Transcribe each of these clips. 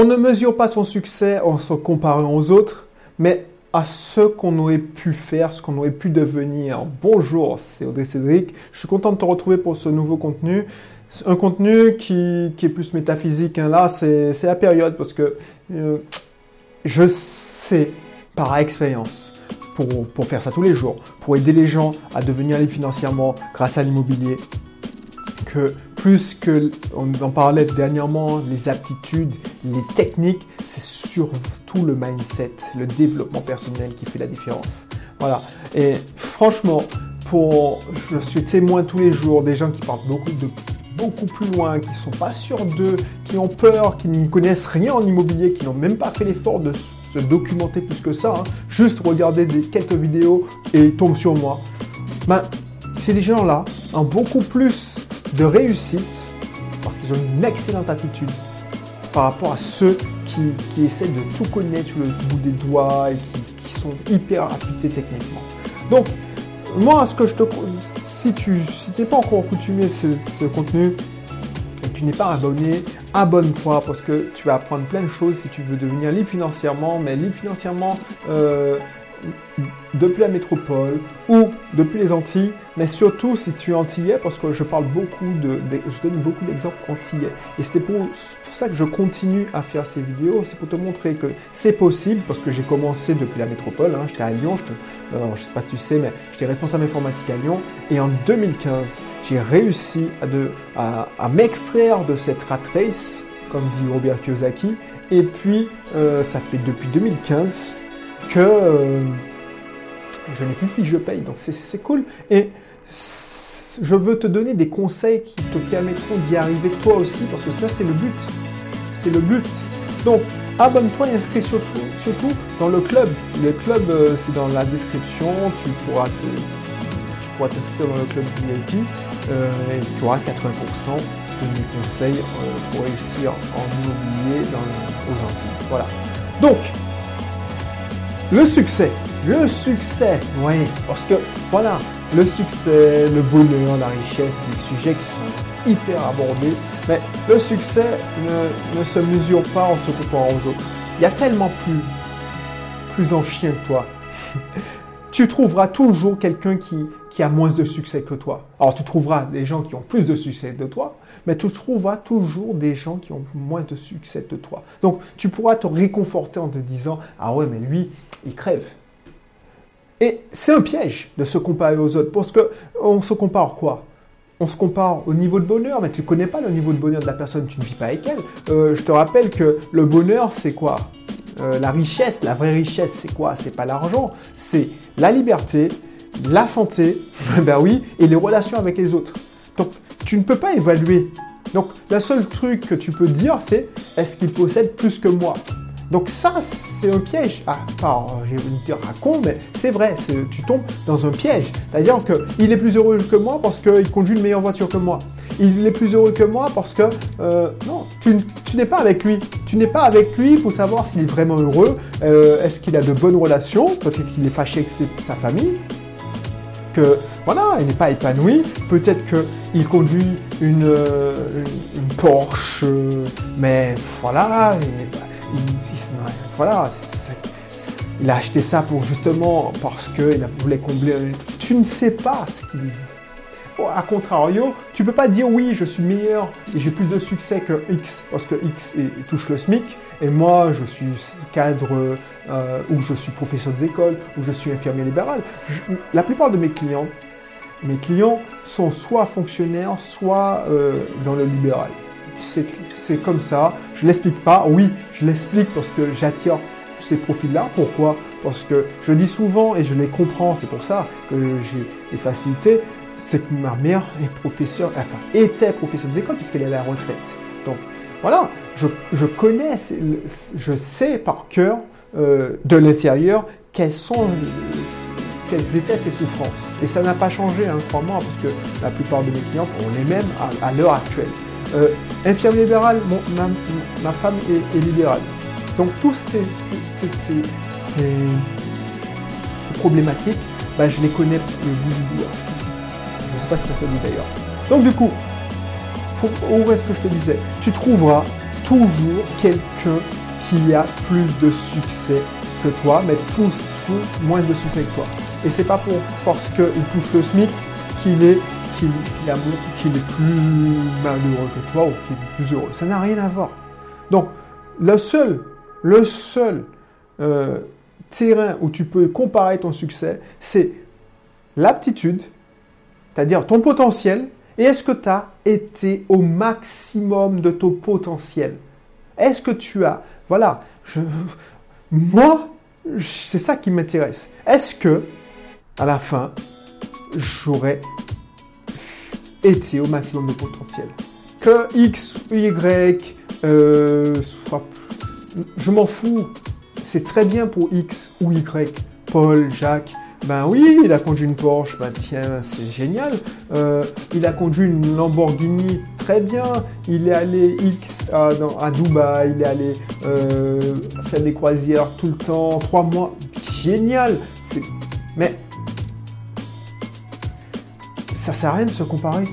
On ne mesure pas son succès en se comparant aux autres, mais à ce qu'on aurait pu faire, ce qu'on aurait pu devenir. Bonjour, c'est Audrey Cédric. Je suis content de te retrouver pour ce nouveau contenu. Un contenu qui, est plus métaphysique. Hein. Là, c'est la période parce que euh, je sais par expérience, pour, faire ça tous les jours, pour aider les gens à devenir libres financièrement grâce à l'immobilier, que plus que on en parlait dernièrement, les aptitudes, les techniques, c'est surtout le mindset, le développement personnel qui fait la différence. Voilà. Et franchement, pour, je suis témoin tous les jours des gens qui partent beaucoup de beaucoup plus loin, qui sont pas sûrs d'eux, qui ont peur, qui ne connaissent rien en immobilier, qui n'ont même pas fait l'effort de se documenter plus que ça, hein. juste regarder des, quelques vidéos et tombent sur moi. Ben, ces gens-là ont beaucoup plus de réussite parce qu'ils ont une excellente attitude par rapport à ceux qui, essaient de tout connaître sur le bout des doigts et qui, sont hyper affûtés techniquement. Donc, moi, ce que je te, si tu si n'es pas encore coutumier ce, ce contenu et que tu n'es pas abonné, abonne-toi parce que tu vas apprendre plein de choses si tu veux devenir libre financièrement, mais libre financièrement euh, depuis la métropole ou depuis les Antilles, mais surtout si tu es antillais, parce que je parle beaucoup de, je donne beaucoup d'exemples antillais. Et c'était pour, ça que je continue à faire ces vidéos, c'est pour te montrer que c'est possible, parce que j'ai commencé depuis la métropole, hein, j'étais à Lyon, je ne sais pas si tu sais, mais j'étais responsable informatique à Lyon, et en 2015, j'ai réussi à, de, à, m'extraire de cette rat race, comme dit Robert Kiyosaki, et puis euh, ça fait depuis 2015 que euh, je n'ai plus fiche de paye. Donc c'est cool. Et je veux te donner des conseils qui te permettront d'y arriver toi aussi, parce que ça c'est le but. C'est le but. Donc abonne-toi et inscris surtout, surtout dans le club. Le club, euh, c'est dans la description. Tu pourras t'inscrire dans le club VIP euh, et tu auras 80% de mes conseils pour réussir en immobilier dans, aux Antilles. Voilà. Donc, le succès. Le succès, oui, parce que voilà, le succès, le bonheur, la richesse, les sujets qui sont hyper abordés. Mais le succès ne, se mesure pas en se comparant aux autres. Il y a tellement plus, plus en chien que toi. tu trouveras toujours quelqu'un qui, qui a moins de succès que toi. Alors tu trouveras des gens qui ont plus de succès que toi, mais tu trouveras toujours des gens qui ont moins de succès que toi. Donc tu pourras te réconforter en te disant, ah ouais, mais lui, il crève. Et c'est un piège de se comparer aux autres, parce que on se compare quoi? On se compare au niveau de bonheur, mais tu connais pas le niveau de bonheur de la personne, tu ne vis pas avec elle. Euh, je te rappelle que le bonheur, c'est quoi? Euh, La richesse, la vraie richesse, c'est quoi? C'est pas l'argent, c'est la liberté, la santé, ben oui, et les relations avec les autres. Donc, tu ne peux pas évaluer. Donc, le seul truc que tu peux dire, c'est est-ce qu'il possède plus que moi? Donc ça, c'est un piège. Ah, de dire à con, mais c'est vrai, tu tombes dans un piège. C'est-à-dire qu'il est plus heureux que moi parce qu'il conduit une meilleure voiture que moi. Il est plus heureux que moi parce que, euh, non, tu, n'es pas avec lui. Tu n'es pas avec lui pour savoir s'il est vraiment heureux. Euh, est-ce qu'il a de bonnes relations? Peut-être qu'il est fâché avec sa famille? Que, voilà, il n'est pas épanoui. Peut-être qu'il conduit une, euh, une Porsche, mais voilà, il n'est pas il a acheté ça pour justement parce qu'il voulait combler. Tu ne sais pas ce qu'il A A contrario, tu peux pas dire oui, je suis meilleur et j'ai plus de succès que X parce que X touche le SMIC et moi je suis cadre euh, ou je suis professeur des écoles ou je suis infirmier libéral. la plupart de mes clients, mes clients sont soit fonctionnaires, soit euh, dans le libéral c'est comme ça. Je l'explique pas. Oui, je l'explique parce que j'attire ces profils-là. Pourquoi? Parce que je dis souvent, et je les comprends, c'est pour ça que j'ai des facilités, c'est que ma mère est professeure, enfin, était professeure des écoles puisqu'elle est à la retraite. Donc, voilà, je, connais, je sais par cœur euh, de l'intérieur quelles sont quelles étaient ses souffrances. Et ça n'a pas changé, hein, crois-moi, parce que la plupart de mes clients, on est même à l'heure actuelle. Euh, libéral, ma, femme est, libérale. Donc tous ces, problématiques, bah, je les connais bout du bout. Je ne sais pas si ça se dit d'ailleurs. Donc du coup, où est-ce que je te disais? Tu trouveras toujours quelqu'un qui a plus de succès que toi, mais tous moins de succès que toi. Et c'est pas pour parce qu'il touche le SMIC qu'il est qu'il qu'il est plus malheureux que toi ou qu'il est plus heureux. Ça n'a rien à voir. Donc, le seul, le seul euh, terrain où tu peux comparer ton succès, c'est l'aptitude, c'est-à-dire ton potentiel, et est-ce que tu as été au maximum de ton potentiel? Est-ce que tu as... Voilà, moi, c'est ça qui m'intéresse. Est-ce que, à la fin, j'aurais été au maximum de potentiel Que X ou Y euh. Je m'en fous. C'est très bien pour X ou Y. Paul, Jacques, ben oui, il a conduit une Porsche, ben tiens, c'est génial. Euh, il a conduit une Lamborghini, très bien. Il est allé X à, à Dubaï, il est allé euh, faire des croisières tout le temps, trois mois, génial. Mais ça sert à rien de se comparer.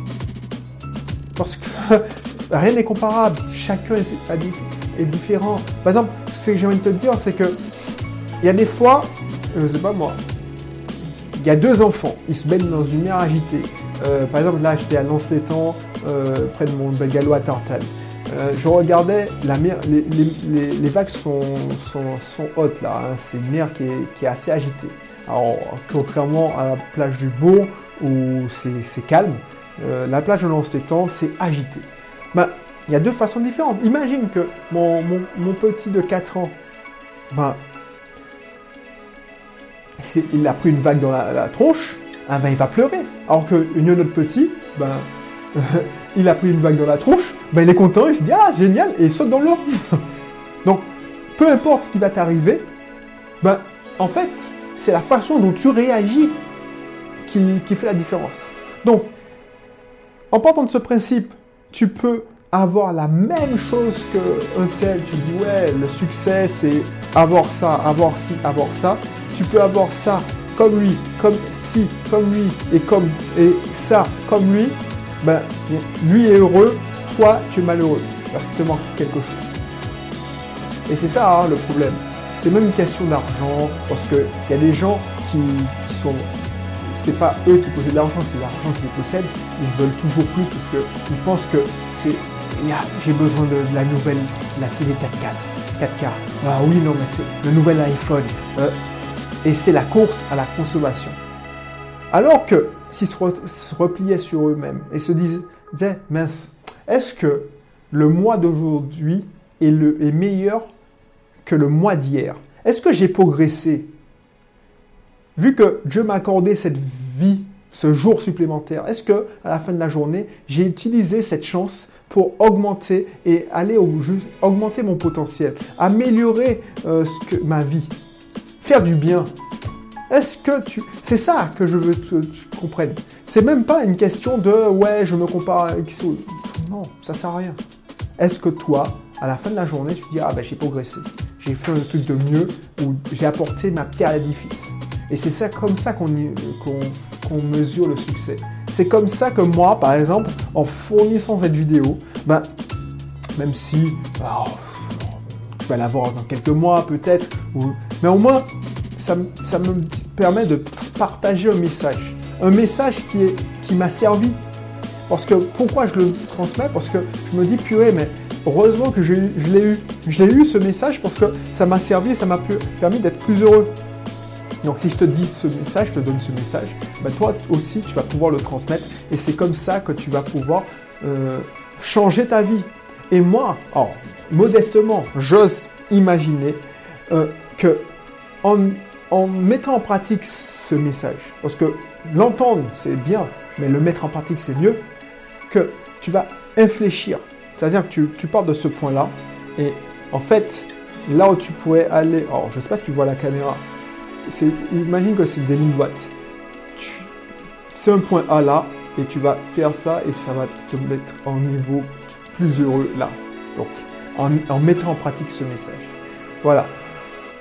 Parce que rien n'est comparable. Chacun est, différent. Par exemple, ce que j'ai envie de te dire, c'est que il y a des fois, je sais pas moi, il y a deux enfants, ils se baignent dans une mer agitée. Euh, par exemple, là, j'étais à Lancetan, euh, près de mon galop à Tartane. Euh, je regardais la mer, les, vagues sont, sont, hautes là, hein. c'est une mer qui est, assez agitée. Alors, contrairement à la plage du Bourg où c'est calme, la plage de Lancetan, c'est agité. Ben, il y a deux façons différentes. Imagine que mon, petit de 4 ans, ben, il a pris une vague dans la, tronche, ah ben, il va pleurer. Alors qu'une autre petit, ben, il a pris une vague dans la tronche, ben, il est content, il se dit Ah, génial, et il saute dans l'eau. Donc, peu importe ce qui va t'arriver, ben, en fait, c'est la façon dont tu réagis qui, fait la différence. Donc, en partant de ce principe, tu peux avoir la même chose qu'un tel. Tu dis, ouais, le succès, c'est avoir ça, avoir ci, avoir ça tu peux avoir ça comme lui, comme si, comme lui, et comme et ça comme lui, ben, lui est heureux, toi tu es malheureux, parce qu'il te manque quelque chose. Et c'est ça hein, le problème. C'est même une question d'argent, parce qu'il y a des gens qui sont. C'est pas eux qui possèdent l'argent, c'est l'argent qui les possède. Ils veulent toujours plus parce qu'ils pensent que c'est. J'ai besoin de, la nouvelle, la télé 4K. 4K. Ah oui, non, mais c'est le nouvel iPhone. Euh, et c'est la course à la consommation. Alors que s'ils se, repliaient sur eux-mêmes et se disaient, mince, est-ce que le mois d'aujourd'hui est, est meilleur que le mois d'hier? Est-ce que j'ai progressé? Vu que Dieu m'a accordé cette vie, ce jour supplémentaire, est-ce que à la fin de la journée, j'ai utilisé cette chance pour augmenter et aller au augmenter mon potentiel, améliorer euh, ce que, ma vie faire du bien? Est-ce que tu... C'est ça que je veux que tu comprennes. C'est même pas une question de ouais, je me compare avec Non, ça sert à rien. Est-ce que toi, à la fin de la journée, tu dis ah ben j'ai progressé, j'ai fait un truc de mieux ou j'ai apporté ma pierre à l'édifice? Et c'est ça comme ça qu'on mesure le succès. C'est comme ça que moi, par exemple, en fournissant cette vidéo, ben, même si oh, tu vas l'avoir dans quelques mois peut-être, mais au moins ça, me permet de partager un message. Un message qui, qui m'a servi. Parce que pourquoi je le transmets? Parce que je me dis, purée, mais heureusement que je, l'ai eu. J'ai eu ce message parce que ça m'a servi et ça m'a permis d'être plus heureux. Donc si je te dis ce message, je te donne ce message, bah, toi aussi tu vas pouvoir le transmettre et c'est comme ça que tu vas pouvoir euh, changer ta vie. Et moi, modestement, j'ose imaginer euh, que en, mettant en pratique ce message, parce que l'entendre c'est bien, mais le mettre en pratique c'est mieux, que tu vas infléchir. C'est-à-dire que tu, tu pars de ce point-là, et en fait, là où tu pourrais aller, alors je sais pas si tu vois la caméra, imagine que c'est des lignes droites. C'est un point A là, et tu vas faire ça, et ça va te mettre en niveau plus heureux là. Donc, en, mettant en pratique ce message. Voilà.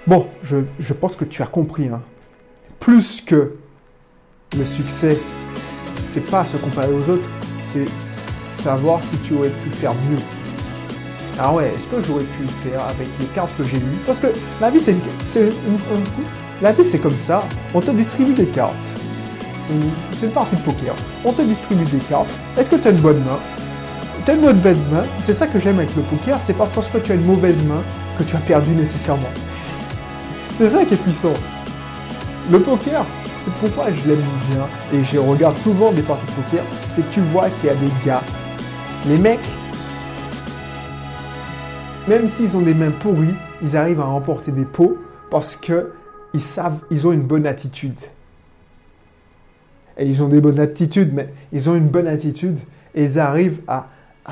Bon, je, pense que tu as compris. Hein. Plus que le succès, c'est pas se comparer aux autres, c'est savoir si tu aurais pu faire mieux. Ah ouais, est-ce que j'aurais pu le faire avec les cartes que j'ai lues? Parce que la vie, c'est une, la vie, c'est comme ça. On te distribue des cartes. C'est une, partie de poker. On te distribue des cartes. Est-ce que tu as une bonne main? Tu as une mauvaise main. C'est ça que j'aime avec le poker. C'est pas parce que tu as une mauvaise main que tu as perdu nécessairement. C'est ça qui est puissant. Le poker, c'est pourquoi je l'aime bien et je regarde souvent des parties de poker, c'est que tu vois qu'il y a des gars, les mecs, même s'ils ont des mains pourries, ils arrivent à remporter des pots parce que ils savent, ils ont une bonne attitude. Et ils ont des bonnes attitudes, mais ils ont une bonne attitude et ils arrivent à,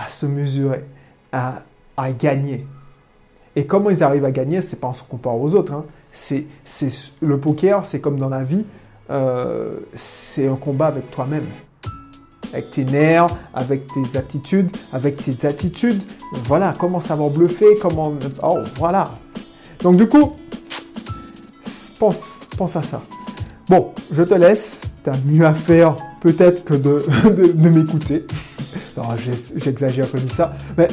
se mesurer, à, à, gagner. Et comment ils arrivent à gagner, c'est pas en se comparant aux autres. Hein. C'est, le poker, c'est comme dans la vie, euh, c'est un combat avec toi-même avec tes nerfs, avec tes attitudes, avec tes attitudes. Voilà, comment savoir bluffer, comment... Oh, voilà. Donc du coup, pense, à ça. Bon, je te laisse. Tu as mieux à faire peut-être que de, de, m'écouter. J'exagère comme ça. Mais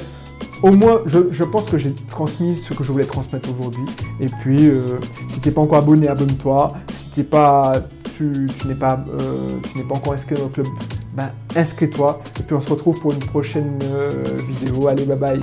au moins, je, pense que j'ai transmis ce que je voulais transmettre aujourd'hui. Et puis, euh, si tu n'es pas encore abonné, abonne-toi. Si t'es pas, tu, n'es pas, euh, tu n'es pas encore inscrit dans le club, ben, inscris-toi. Et puis on se retrouve pour une prochaine euh, vidéo. Allez, bye bye.